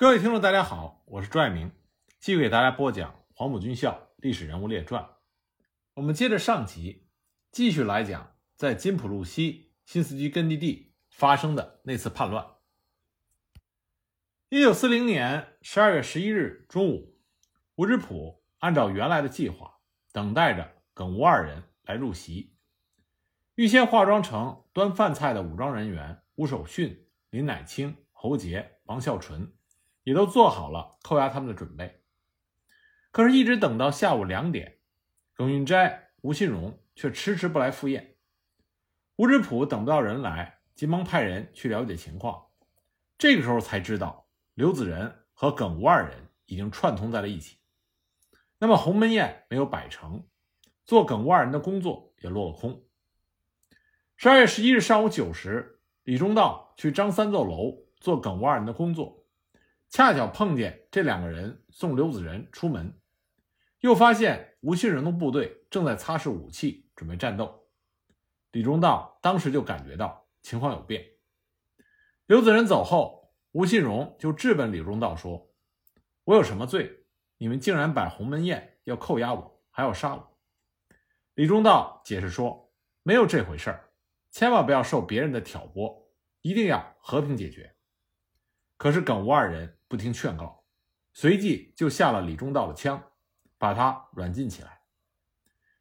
各位听众，大家好，我是朱爱明，继续给大家播讲《黄埔军校历史人物列传》。我们接着上集，继续来讲在金浦路西新四军根据地发生的那次叛乱。一九四零年十二月十一日中午，吴芝普按照原来的计划，等待着耿吴二人来入席。预先化妆成端饭菜的武装人员吴守训、林乃清、侯杰、王孝纯。也都做好了扣押他们的准备，可是，一直等到下午两点，耿运斋、吴信荣却迟迟不来赴宴。吴志普等不到人来，急忙派人去了解情况。这个时候才知道，刘子仁和耿吴二人已经串通在了一起。那么，鸿门宴没有摆成，做耿吴二人的工作也落了空。十二月十一日上午九时，李中道去张三奏楼做耿吴二人的工作。恰巧碰见这两个人送刘子仁出门，又发现吴信荣的部队正在擦拭武器，准备战斗。李中道当时就感觉到情况有变。刘子仁走后，吴信荣就质问李中道说：“我有什么罪？你们竟然摆鸿门宴要扣押我，还要杀我？”李中道解释说：“没有这回事儿，千万不要受别人的挑拨，一定要和平解决。”可是耿吴二人。不听劝告，随即就下了李忠道的枪，把他软禁起来。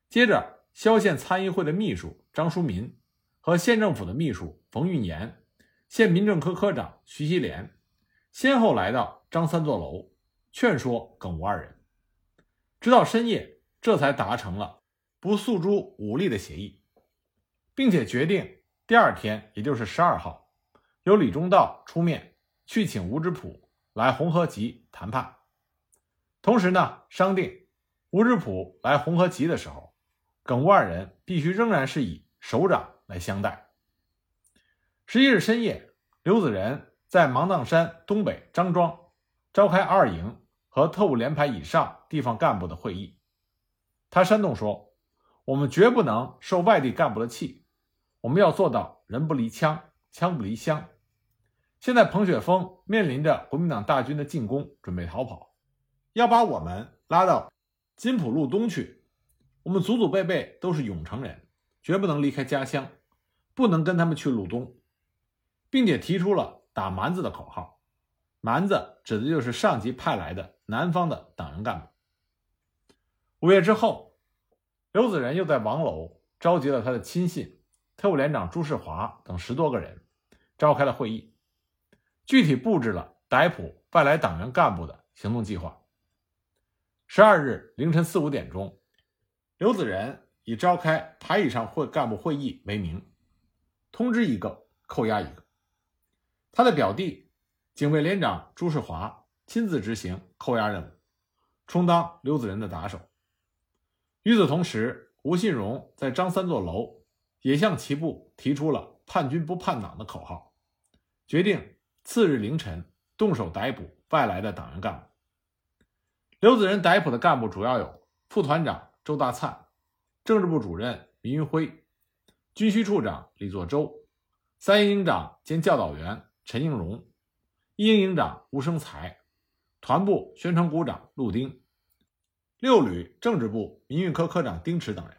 接着，萧县参议会的秘书张书民和县政府的秘书冯玉年、县民政科科长徐锡莲，先后来到张三座楼，劝说耿吴二人。直到深夜，这才达成了不诉诸武力的协议，并且决定第二天，也就是十二号，由李忠道出面去请吴之普。来红河集谈判，同时呢，商定吴志普来红河集的时候，耿吴二人必须仍然是以首长来相待。十一日深夜，刘子仁在芒砀山东北张庄召开二营和特务连排以上地方干部的会议。他煽动说：“我们绝不能受外地干部的气，我们要做到人不离枪，枪不离乡。”现在彭雪枫面临着国民党大军的进攻，准备逃跑，要把我们拉到金浦路东去。我们祖祖辈辈都是永城人，绝不能离开家乡，不能跟他们去路东，并且提出了打蛮子的口号。蛮子指的就是上级派来的南方的党员干部。五月之后，刘子仁又在王楼召集了他的亲信特务连长朱世华等十多个人，召开了会议。具体布置了逮捕外来党员干部的行动计划。十二日凌晨四五点钟，刘子仁以召开排以上会干部会议为名，通知一个扣押一个。他的表弟警卫连长朱世华亲自执行扣押任务，充当刘子仁的打手。与此同时，吴信荣在张三座楼也向其部提出了“叛军不叛党”的口号，决定。次日凌晨，动手逮捕外来的党员干部。刘子仁逮捕的干部主要有副团长周大灿、政治部主任林云辉、军需处长李作周、三营营长兼教导员陈应荣、一营营长吴生才、团部宣传股长陆丁、六旅政治部民运科科长丁池等人。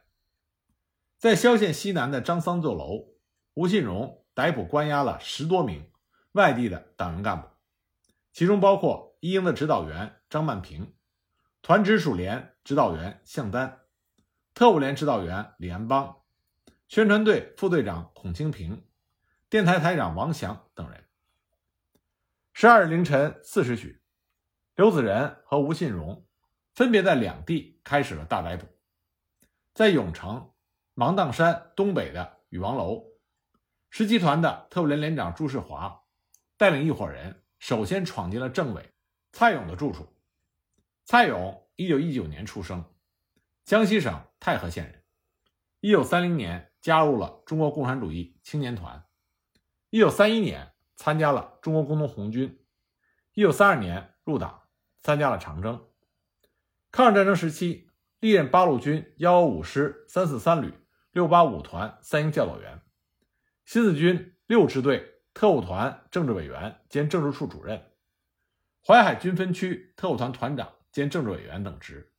在萧县西南的张三座楼，吴信荣逮捕关押了十多名。外地的党员干部，其中包括一营的指导员张曼平、团直属连指导员向丹、特务连指导员李安邦、宣传队副队长孔清平、电台台长王祥等人。十二日凌晨四时许，刘子仁和吴信荣分别在两地开始了大逮捕。在永城芒砀山东北的禹王楼，十七团的特务连连长朱世华。带领一伙人，首先闯进了政委蔡勇的住处。蔡勇，一九一九年出生，江西省太和县人。一九三零年加入了中国共产主义青年团。一九三一年参加了中国工农红军。一九三二年入党，参加了长征。抗日战争时期，历任八路军幺幺五师三四三旅六八五团三营教导员，新四军六支队。特务团政治委员兼政治处主任，淮海军分区特务团团长兼政治委员等职，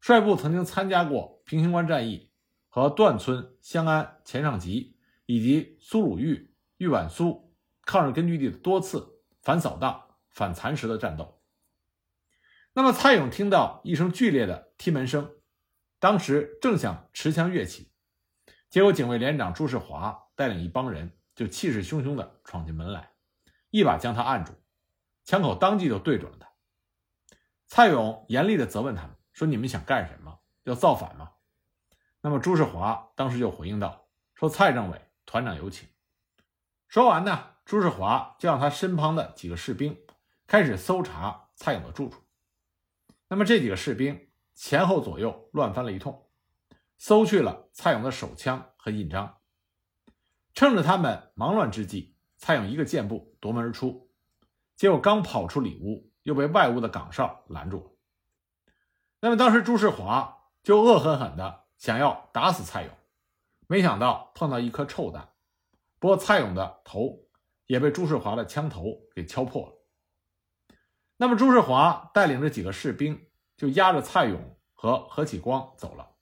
率部曾经参加过平型关战役和段村、香安、前上集以及苏鲁豫、豫皖苏抗日根据地的多次反扫荡、反蚕食的战斗。那么，蔡勇听到一声剧烈的踢门声，当时正想持枪跃起，结果警卫连长朱世华带领一帮人就气势汹汹地闯进门来，一把将他按住，枪口当即就对准了他。蔡勇严厉地责问他们说：“你们想干什么？要造反吗？”那么朱世华当时就回应道：“说蔡政委，团长有请。”说完呢，朱世华就让他身旁的几个士兵开始搜查蔡勇的住处。那么这几个士兵前后左右乱翻了一通，搜去了蔡勇的手枪和印章。趁着他们忙乱之际，蔡勇一个箭步夺门而出，结果刚跑出里屋，又被外屋的岗哨拦住了。那么当时朱世华就恶狠狠地想要打死蔡勇，没想到碰到一颗臭弹，不过蔡勇的头也被朱世华的枪头给敲破了。那么朱世华带领着几个士兵，就押着蔡勇和何启光走了。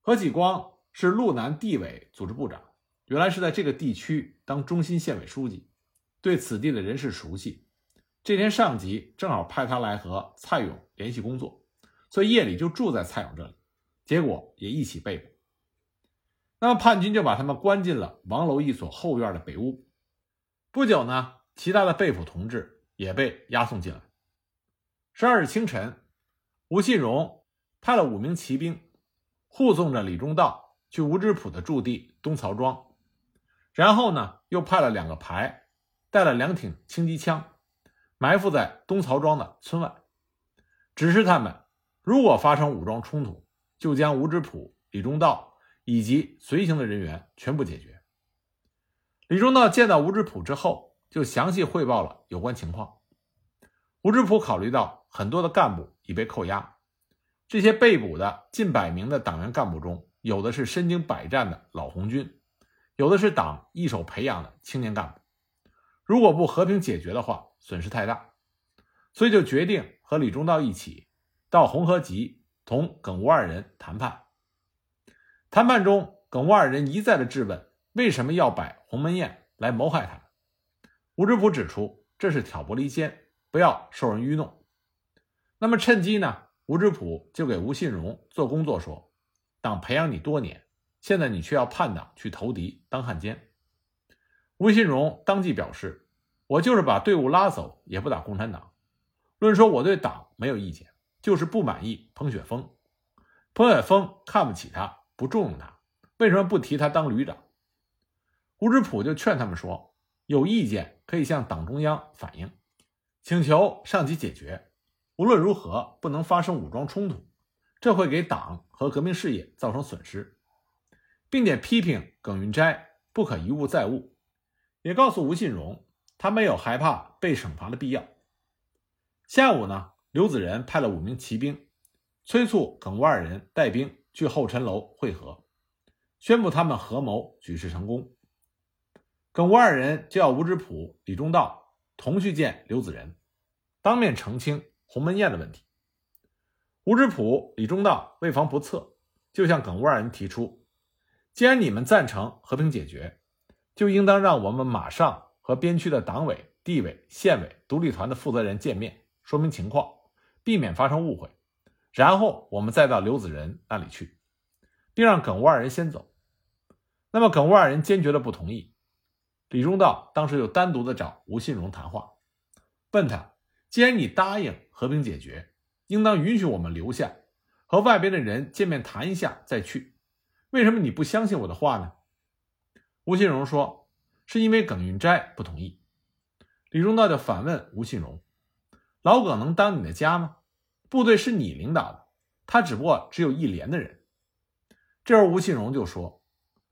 何启光是路南地委组织部长，原来是在这个地区当中心县委书记，对此地的人事熟悉。这天上级正好派他来和蔡勇联系工作，所以夜里就住在蔡勇这里，结果也一起被捕。那么叛军就把他们关进了王楼一所后院的北屋。不久呢，其他的被捕同志。也被押送进来。十二日清晨，吴信荣派了五名骑兵护送着李忠道去吴知普的驻地东曹庄，然后呢，又派了两个排，带了两挺轻机枪，埋伏在东曹庄的村外，指示他们如果发生武装冲突，就将吴知普、李忠道以及随行的人员全部解决。李忠道见到吴知普之后。就详细汇报了有关情况。吴知普考虑到很多的干部已被扣押，这些被捕的近百名的党员干部中，有的是身经百战的老红军，有的是党一手培养的青年干部。如果不和平解决的话，损失太大，所以就决定和李忠道一起到红河集同耿吴二人谈判。谈判中，耿吴二人一再的质问为什么要摆鸿门宴来谋害他。吴知普指出，这是挑拨离间，不要受人愚弄。那么趁机呢，吴知普就给吴信荣做工作，说：“党培养你多年，现在你却要叛党去投敌当汉奸。”吴信荣当即表示：“我就是把队伍拉走，也不打共产党。论说我对党没有意见，就是不满意彭雪枫。彭雪枫看不起他，不重用他，为什么不提他当旅长？”吴知普就劝他们说。有意见可以向党中央反映，请求上级解决。无论如何，不能发生武装冲突，这会给党和革命事业造成损失，并且批评耿云斋不可一误再误，也告诉吴信荣他没有害怕被惩罚的必要。下午呢，刘子仁派了五名骑兵，催促耿吴二人带兵去后陈楼会合，宣布他们合谋举事成功。耿吴二人就要吴知普、李忠道同去见刘子仁，当面澄清鸿门宴的问题。吴知普、李忠道为防不测，就向耿吴二人提出：既然你们赞成和平解决，就应当让我们马上和边区的党委、地委、县委、独立团的负责人见面，说明情况，避免发生误会。然后我们再到刘子仁那里去，并让耿吴二人先走。那么耿吴二人坚决的不同意。李忠道当时就单独的找吴信荣谈话，问他：既然你答应和平解决，应当允许我们留下，和外边的人见面谈一下再去。为什么你不相信我的话呢？吴信荣说：是因为耿云斋不同意。李忠道就反问吴信荣：老耿能当你的家吗？部队是你领导的，他只不过只有一连的人。这时候吴信荣就说：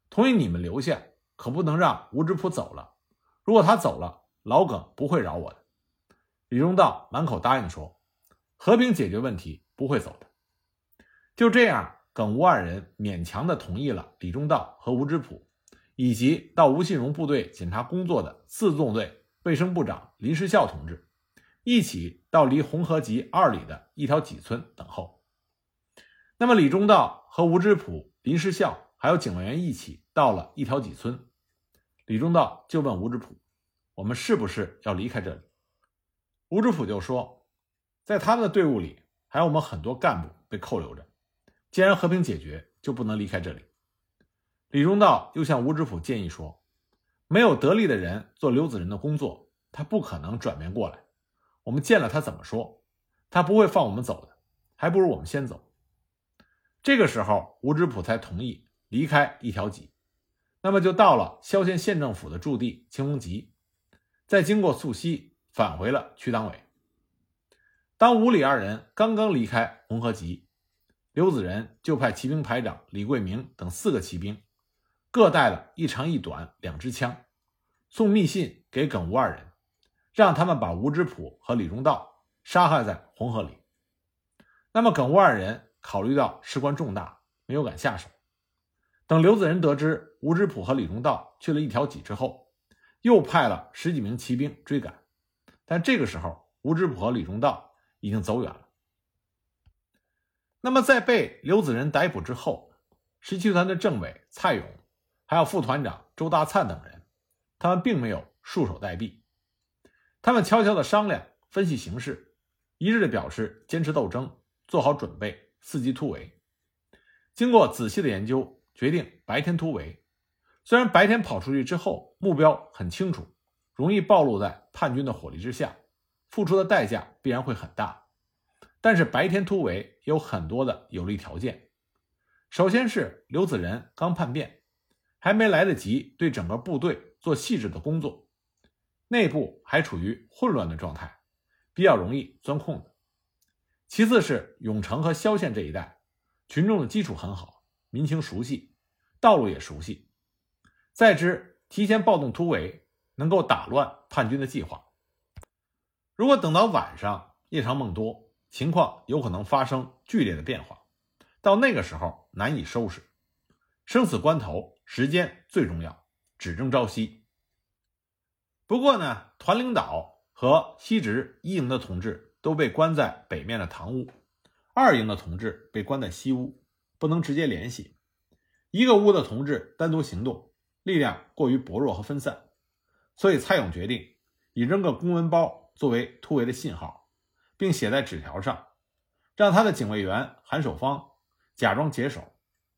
同意你们留下。可不能让吴知普走了。如果他走了，老耿不会饶我的。李忠道满口答应说：“和平解决问题，不会走的。”就这样，耿吴二人勉强的同意了李忠道和吴知普，以及到吴信荣部队检查工作的四纵队卫生部长林时孝同志，一起到离红河集二里的一条脊村等候。那么李忠道和吴知普、林时孝还有警卫员一起到了一条脊村，李忠道就问吴知普：“我们是不是要离开这里？”吴知普就说：“在他们的队伍里，还有我们很多干部被扣留着。既然和平解决，就不能离开这里。”李忠道又向吴知普建议说：“没有得力的人做刘子仁的工作，他不可能转变过来。我们见了他怎么说？他不会放我们走的，还不如我们先走。”这个时候，吴知普才同意离开一条集，那么就到了萧县县政府的驻地青龙集，再经过溯溪。返回了区党委。当吴李二人刚刚离开红河集，刘子仁就派骑兵排长李桂明等四个骑兵，各带了一长一短两支枪，送密信给耿吴二人，让他们把吴知普和李忠道杀害在红河里。那么耿吴二人考虑到事关重大，没有敢下手。等刘子仁得知吴知普和李忠道去了一条脊之后，又派了十几名骑兵追赶。但这个时候，吴知普和李忠道已经走远了。那么，在被刘子仁逮捕之后，十七团的政委蔡勇，还有副团长周大灿等人，他们并没有束手待毙，他们悄悄的商量、分析形势，一致的表示坚持斗争，做好准备，伺机突围。经过仔细的研究，决定白天突围。虽然白天跑出去之后，目标很清楚。容易暴露在叛军的火力之下，付出的代价必然会很大。但是白天突围有很多的有利条件。首先是刘子仁刚叛变，还没来得及对整个部队做细致的工作，内部还处于混乱的状态，比较容易钻空子。其次是永城和萧县这一带，群众的基础很好，民情熟悉，道路也熟悉。再之提前暴动突围。能够打乱叛军的计划。如果等到晚上，夜长梦多，情况有可能发生剧烈的变化，到那个时候难以收拾。生死关头，时间最重要，只争朝夕。不过呢，团领导和西直一营的同志都被关在北面的堂屋，二营的同志被关在西屋，不能直接联系。一个屋的同志单独行动，力量过于薄弱和分散。所以，蔡勇决定以扔个公文包作为突围的信号，并写在纸条上，让他的警卫员韩守芳假装解手，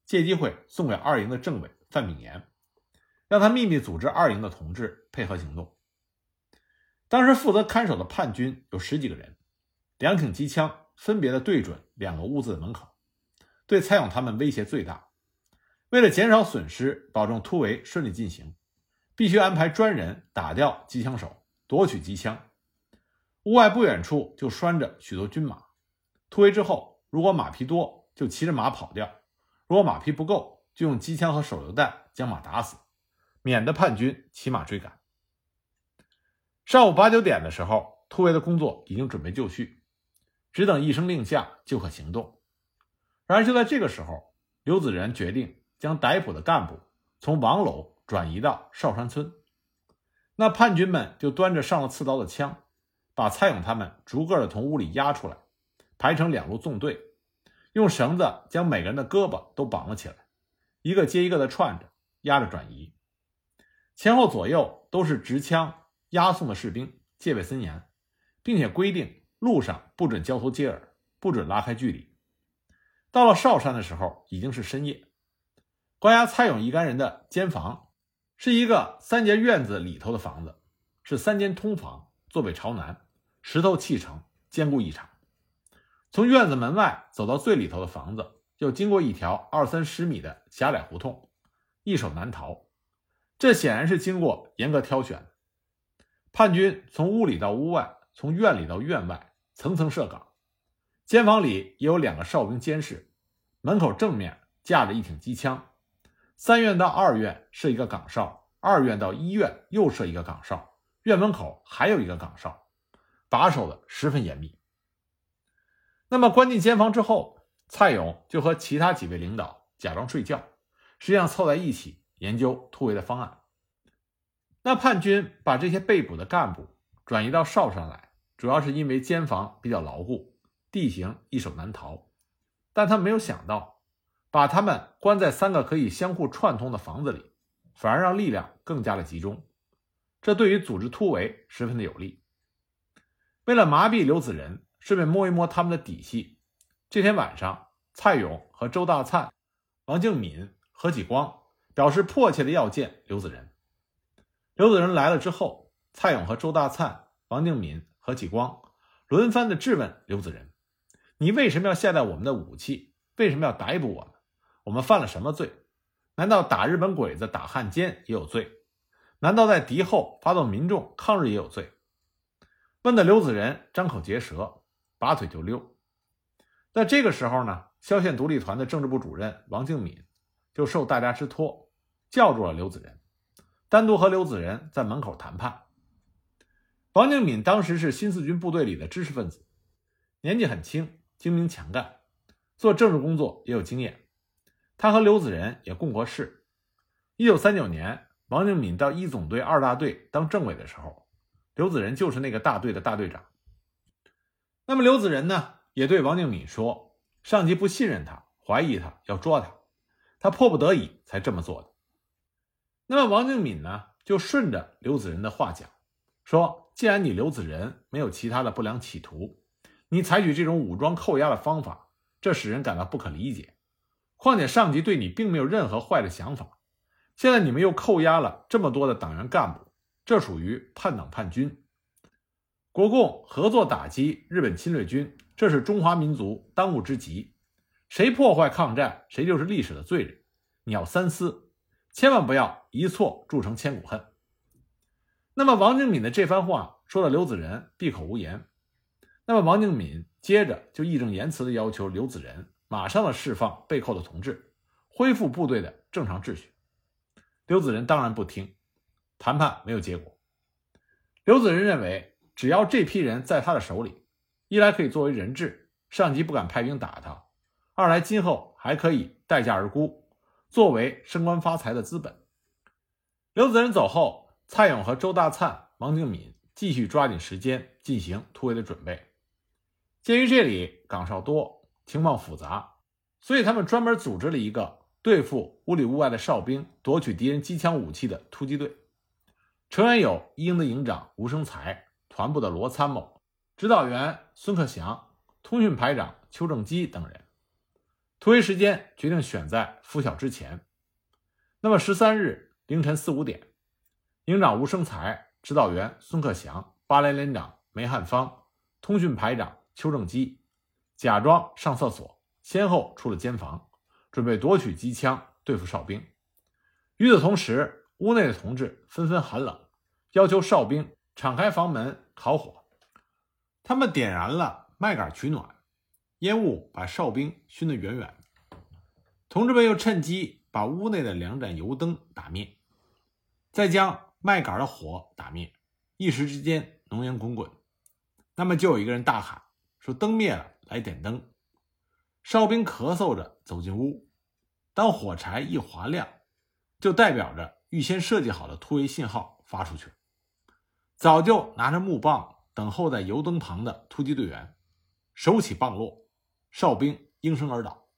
借机会送给二营的政委范炳炎，让他秘密组织二营的同志配合行动。当时负责看守的叛军有十几个人，两挺机枪分别的对准两个屋子的门口，对蔡勇他们威胁最大。为了减少损失，保证突围顺利进行。必须安排专人打掉机枪手，夺取机枪。屋外不远处就拴着许多军马。突围之后，如果马匹多，就骑着马跑掉；如果马匹不够，就用机枪和手榴弹将马打死，免得叛军骑马追赶。上午八九点的时候，突围的工作已经准备就绪，只等一声令下就可行动。然而就在这个时候，刘子仁决定将逮捕的干部从王楼。转移到少山村，那叛军们就端着上了刺刀的枪，把蔡勇他们逐个的从屋里押出来，排成两路纵队，用绳子将每个人的胳膊都绑了起来，一个接一个的串着，压着转移。前后左右都是执枪押送的士兵，戒备森严，并且规定路上不准交头接耳，不准拉开距离。到了韶山的时候，已经是深夜，关押蔡勇一干人的监房。是一个三间院子里头的房子，是三间通房，坐北朝南，石头砌成，坚固异常。从院子门外走到最里头的房子，要经过一条二三十米的狭窄胡同，易守难逃。这显然是经过严格挑选。叛军从屋里到屋外，从院里到院外，层层设岗。监房里也有两个哨兵监视，门口正面架着一挺机枪。三院到二院设一个岗哨，二院到一院又设一个岗哨，院门口还有一个岗哨，把守的十分严密。那么关进监房之后，蔡勇就和其他几位领导假装睡觉，实际上凑在一起研究突围的方案。那叛军把这些被捕的干部转移到哨上来，主要是因为监房比较牢固，地形易守难逃。但他没有想到，把他们关在三个可以相互串通的房子里，反而让力量更加的集中。这对于组织突围十分的有利。为了麻痹刘子仁，顺便摸一摸他们的底细，这天晚上，蔡勇和周大灿、王敬敏、何启光表示迫切的要见刘子仁。刘子仁来了之后，蔡勇和周大灿、王敬敏、何启光轮番的质问刘子仁：“你为什么要携带我们的武器？为什么要逮捕我们？我们犯了什么罪？难道打日本鬼子、打汉奸也有罪？难道在敌后发动民众抗日也有罪？”问的刘子仁张口结舌，拔腿就溜。那这个时候呢，萧县独立团的政治部主任王敬敏就受大家之托，叫住了刘子仁，单独和刘子仁在门口谈判。王敬敏当时是新四军部队里的知识分子，年纪很轻，精明强干，做政治工作也有经验。他和刘子仁也共过事。一九三九年，王敬敏到一总队二大队当政委的时候。刘子仁就是那个大队的大队长。那么刘子仁呢，也对王敬敏说：“上级不信任他，怀疑他，要捉他，他迫不得已才这么做的。”那么王敬敏呢，就顺着刘子仁的话讲，说：“既然你刘子仁没有其他的不良企图，你采取这种武装扣押的方法，这使人感到不可理解。况且上级对你并没有任何坏的想法，现在你们又扣押了这么多的党员干部。”这属于叛党叛军，国共合作打击日本侵略军，这是中华民族当务之急。谁破坏抗战，谁就是历史的罪人。你要三思，千万不要一错铸成千古恨。那么王敬敏的这番话说的刘子仁闭口无言。那么王敬敏接着就义正言辞地要求刘子仁马上的释放被扣的同志，恢复部队的正常秩序。刘子仁当然不听。谈判没有结果。刘子仁认为，只要这批人在他的手里，一来可以作为人质，上级不敢派兵打他；二来今后还可以待价而沽，作为升官发财的资本。刘子仁走后，蔡勇和周大灿、王敬敏继续抓紧时间进行突围的准备。鉴于这里岗哨多，情况复杂，所以他们专门组织了一个对付屋里屋外的哨兵、夺取敌人机枪武器的突击队。成员有一营的营长吴生才、团部的罗参谋、指导员孙克祥、通讯排长邱正基等人。突围时间决定选在拂晓之前。那么十三日凌晨四五点，营长吴生才、指导员孙克祥、八连连长梅汉芳、通讯排长邱正基假装上厕所，先后出了监房，准备夺取机枪对付哨兵。与此同时，屋内的同志纷纷喊冷，要求哨兵敞开房门烤火。他们点燃了麦秆取暖，烟雾把哨兵熏得远远。同志们又趁机把屋内的两盏油灯打灭，再将麦秆的火打灭。一时之间，浓烟滚滚。那么就有一个人大喊说：“灯灭了，来点灯。”哨兵咳嗽着走进屋，当火柴一划亮，就代表着。预先设计好的突围信号发出去，早就拿着木棒等候在油灯旁的突击队员，手起棒落，哨兵应声而倒。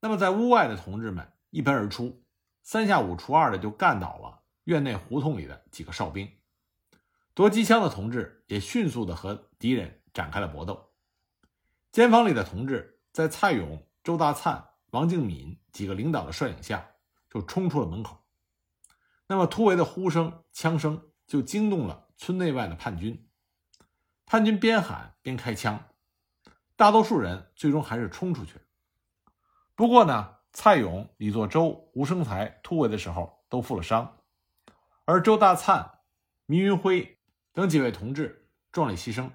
那么在屋外的同志们一喷而出，三下五除二的就干倒了院内胡同里的几个哨兵。夺机枪的同志也迅速的和敌人展开了搏斗。监房里的同志在蔡勇、周大灿、王敬敏几个领导的率领下，就冲出了门口。那么突围的呼声、枪声就惊动了村内外的叛军，叛军边喊边开枪，大多数人最终还是冲出去。不过呢，蔡勇、李作周、吴生才突围的时候都负了伤，而周大灿、倪云辉等几位同志壮烈牺牲。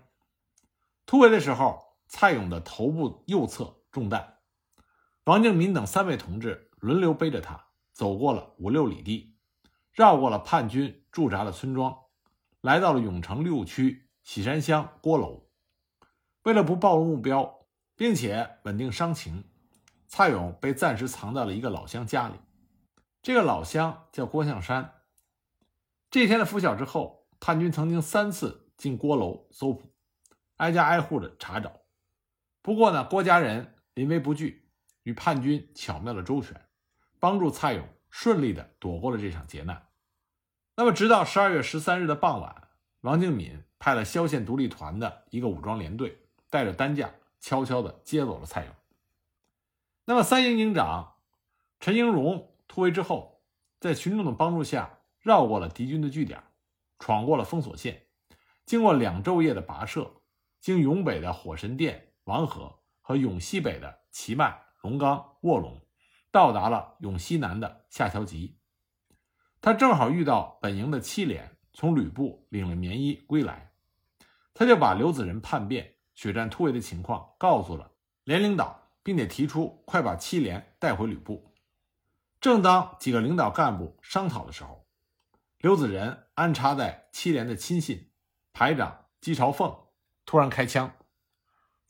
突围的时候，蔡勇的头部右侧中弹，王敬民等三位同志轮流背着他走过了五六里地。绕过了叛军驻扎的村庄，来到了永城六区喜山乡郭楼。为了不暴露目标，并且稳定伤情，蔡勇被暂时藏在了一个老乡家里。这个老乡叫郭向山。这天的拂晓之后，叛军曾经三次进郭楼搜捕，挨家挨户的查找。不过呢，郭家人临危不惧，与叛军巧妙的周旋，帮助蔡勇顺利的躲过了这场劫难。那么，直到十二月十三日的傍晚，王敬敏派了萧县独立团的一个武装连队，带着担架，悄悄的接走了蔡勇。那么，三营营长陈英荣突围之后，在群众的帮助下，绕过了敌军的据点，闯过了封锁线，经过两昼夜的跋涉，经永北的火神殿、王河和永西北的祁麦、龙冈、卧龙，到达了永西南的下桥集。他正好遇到本营的七连从吕布领了棉衣归来，他就把刘子仁叛变、血战突围的情况告诉了连领导，并且提出快把七连带回吕布。正当几个领导干部商讨的时候，刘子仁安插在七连的亲信排长姬朝凤突然开枪，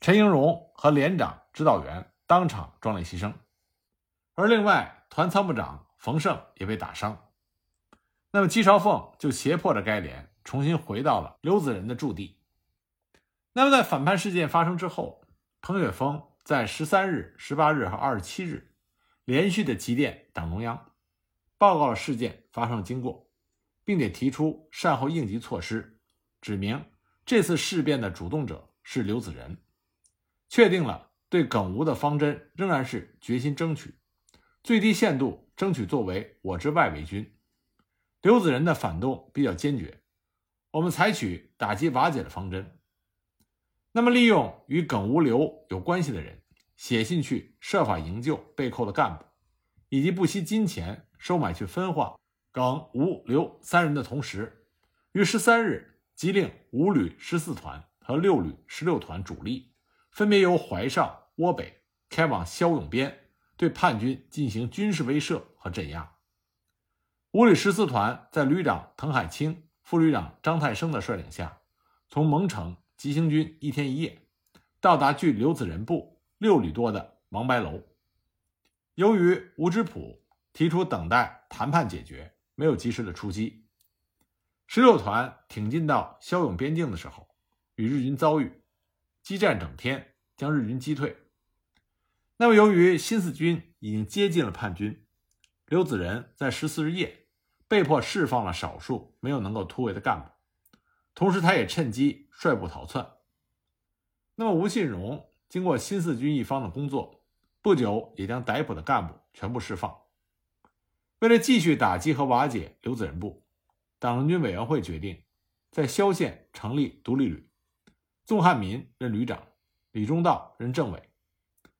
陈英荣和连长指导员当场壮烈牺牲，而另外团参谋长冯胜也被打伤。那么，姬朝凤就胁迫着该连重新回到了刘子仁的驻地。那么，在反叛事件发生之后，彭雪枫在十三日、十八日和二十七日连续的急电党中央，报告了事件发生的经过，并且提出善后应急措施，指明这次事变的主动者是刘子仁，确定了对耿吴的方针仍然是决心争取最低限度争取作为我之外围军。刘子仁的反动比较坚决，我们采取打击瓦解的方针。那么，利用与耿吴刘有关系的人写信去，设法营救被扣的干部，以及不惜金钱收买去分化耿吴刘三人的同时，于十三日即令五旅十四团和六旅十六团主力分别由怀上、涡北开往骁勇边，对叛军进行军事威慑和镇压。五旅十四团在旅长滕海清、副旅长张太生的率领下，从蒙城急行军一天一夜，到达距刘子仁部六里多的王白楼。由于吴之普提出等待谈判解决，没有及时的出击。十六团挺进到骁勇边境的时候，与日军遭遇，激战整天，将日军击退。那么，由于新四军已经接近了叛军，刘子仁在十四日夜。被迫释放了少数没有能够突围的干部，同时他也趁机率部逃窜。那么吴信荣经过新四军一方的工作，不久也将逮捕的干部全部释放。为了继续打击和瓦解刘子仁部，党政军委员会决定在萧县成立独立旅，宋汉民任旅长，李中道任政委，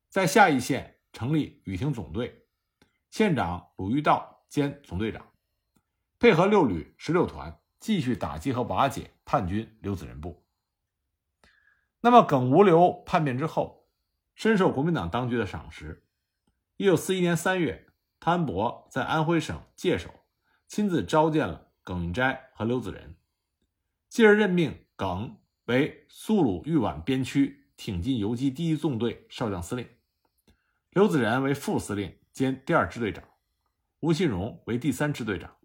在下邑县成立雨亭总队，县长鲁玉道兼总队长。配合六旅十六团继续打击和瓦解叛军刘子仁部。那么耿吴刘叛变之后，深受国民党当局的赏识。一九四一年三月，潘伯在安徽省界首亲自召见了耿运斋和刘子仁，继而任命耿为苏鲁豫皖边区挺进游击第一纵队少将司令，刘子仁为副司令兼第二支队长，吴信荣为第三支队长。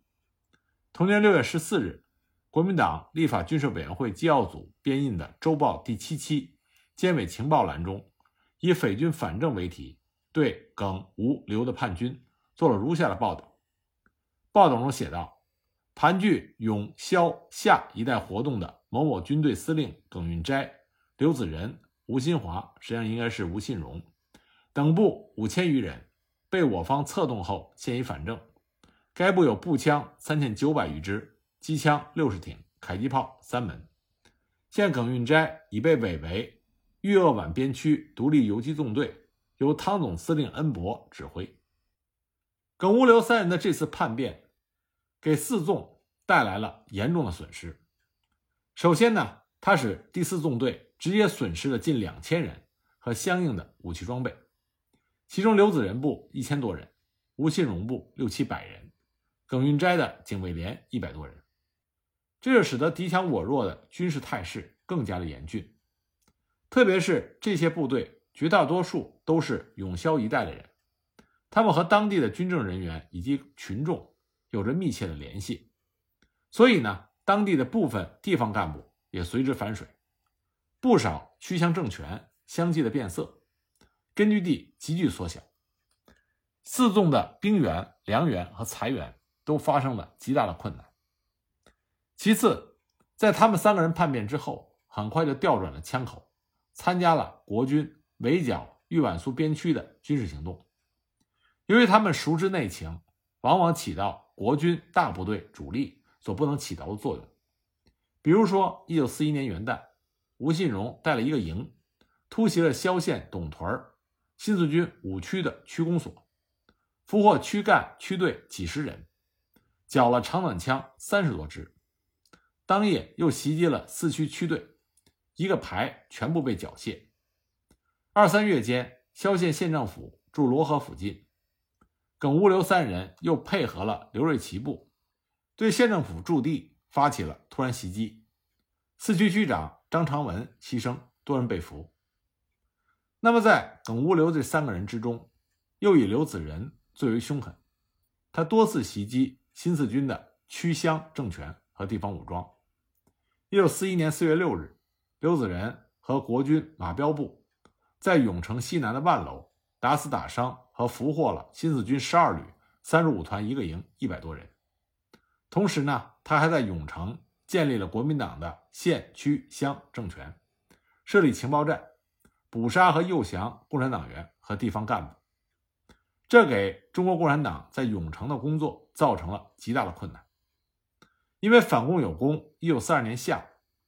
同年六月十四日，国民党立法军事委员会机要组编印的《周报》第七期监委情报栏中，以“匪军反正”为题，对耿、吴、刘的叛军做了如下的报道。报道中写道：“盘踞永萧夏一带活动的某某军队司令耿运斋、刘子仁、吴新华（实际上应该是吴信荣）等部五千余人，被我方策动后，现已反正。”该部有步枪三千九百余支，机枪六十挺，迫击炮三门。现耿运斋已被委为豫鄂皖边区独立游击纵队，由汤总司令恩伯指挥。耿吴刘三人的这次叛变，给四纵带来了严重的损失。首先呢，他使第四纵队直接损失了近两千人和相应的武器装备，其中刘子仁部一千多人，吴信荣部六七百人。耿运斋的警卫连一百多人，这就使得敌强我弱的军事态势更加的严峻。特别是这些部队绝大多数都是永萧一带的人，他们和当地的军政人员以及群众有着密切的联系，所以呢，当地的部分地方干部也随之反水。不少区乡政权相继的变色，根据地急剧缩小，四纵的兵源、粮源和财源都发生了极大的困难。其次，在他们三个人叛变之后，很快就调转了枪口，参加了国军围剿豫皖苏边区的军事行动。由于他们熟知内情，往往起到国军大部队主力所不能起到的作用。比如说，一九四一年元旦，吴信荣带了一个营，突袭了萧县董屯新四军五区的区公所，俘获区干、区队几十人，缴了长短枪三十多支。当夜又袭击了四区区队，一个排全部被缴械。二三月间，萧县县政府驻罗河附近，耿吴刘三人又配合了刘瑞奇部，对县政府驻地发起了突然袭击。四区区长张长文牺牲，多人被俘。那么，在耿吴刘这三个人之中，又以刘子仁最为凶狠，他多次袭击新四军的区乡政权和地方武装。一九四一年四月六日，刘子仁和国军马彪部在永城西南的万楼打死打伤和俘获了新四军十二旅三十五团一个营一百多人。同时呢，他还在永城建立了国民党的县区乡政权，设立情报站，捕杀和诱降共产党员和地方干部。这给中国共产党在永城的工作造成了极大的困难。因为反共有功，一九四二年夏，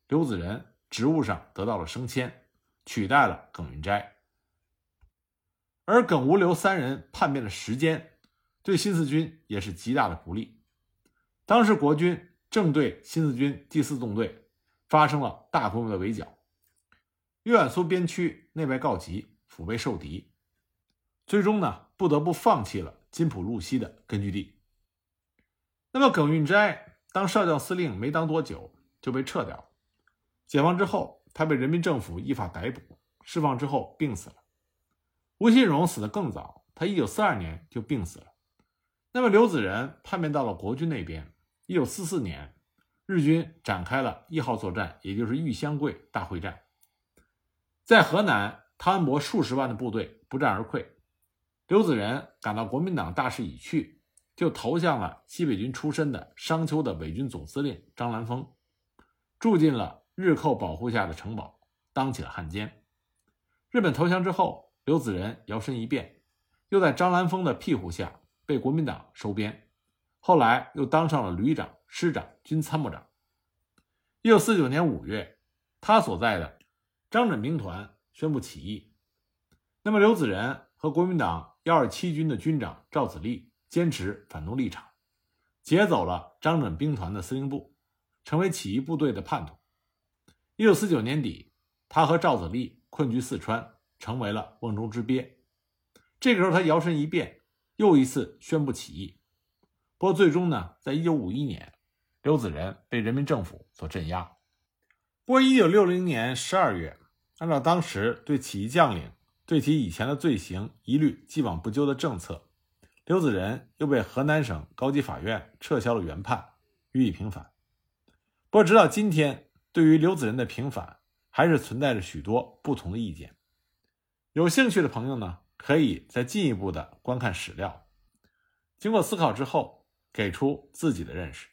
刘子仁职务上得到了升迁，取代了耿云斋。而耿吴刘三人叛变的时间，对新四军也是极大的不利。当时国军正对新四军第四纵队发生了大规模的围剿，豫皖苏边区内外告急，腹背受敌，最终呢不得不放弃了金浦路西的根据地。那么耿运斋。当少将司令没当多久就被撤掉。解放之后，他被人民政府依法逮捕，释放之后病死了。吴信荣死得更早，他一九四二年就病死了。那么刘子仁叛变到了国军那边。一九四四年，日军展开了一号作战，也就是玉香桂大会战。在河南，汤恩伯数十万的部队不战而溃。刘子仁感到国民党大势已去。就投向了西北军出身的商丘的伪军总司令张兰峰，住进了日寇保护下的城堡，当起了汉奸。日本投降之后，刘子仁摇身一变，又在张兰峰的庇护下被国民党收编，后来又当上了旅长、师长、军参谋长。一九四九年五月，他所在的张振兵团宣布起义，那么刘子仁和国民党幺二七军的军长赵子立。坚持反动立场，劫走了张整兵团的司令部，成为起义部队的叛徒。一九四九年底，他和赵子立困居四川，成为了瓮中之鳖。这个时候，他摇身一变，又一次宣布起义。不过，最终呢，在一九五一年，刘子仁被人民政府所镇压。不过，一九六零年十二月，按照当时对起义将领对其以前的罪行一律既往不咎的政策。刘子仁又被河南省高级法院撤销了原判，予以平反。不过，直到今天，对于刘子仁的平反，还是存在着许多不同的意见。有兴趣的朋友呢，可以再进一步的观看史料，经过思考之后，给出自己的认识。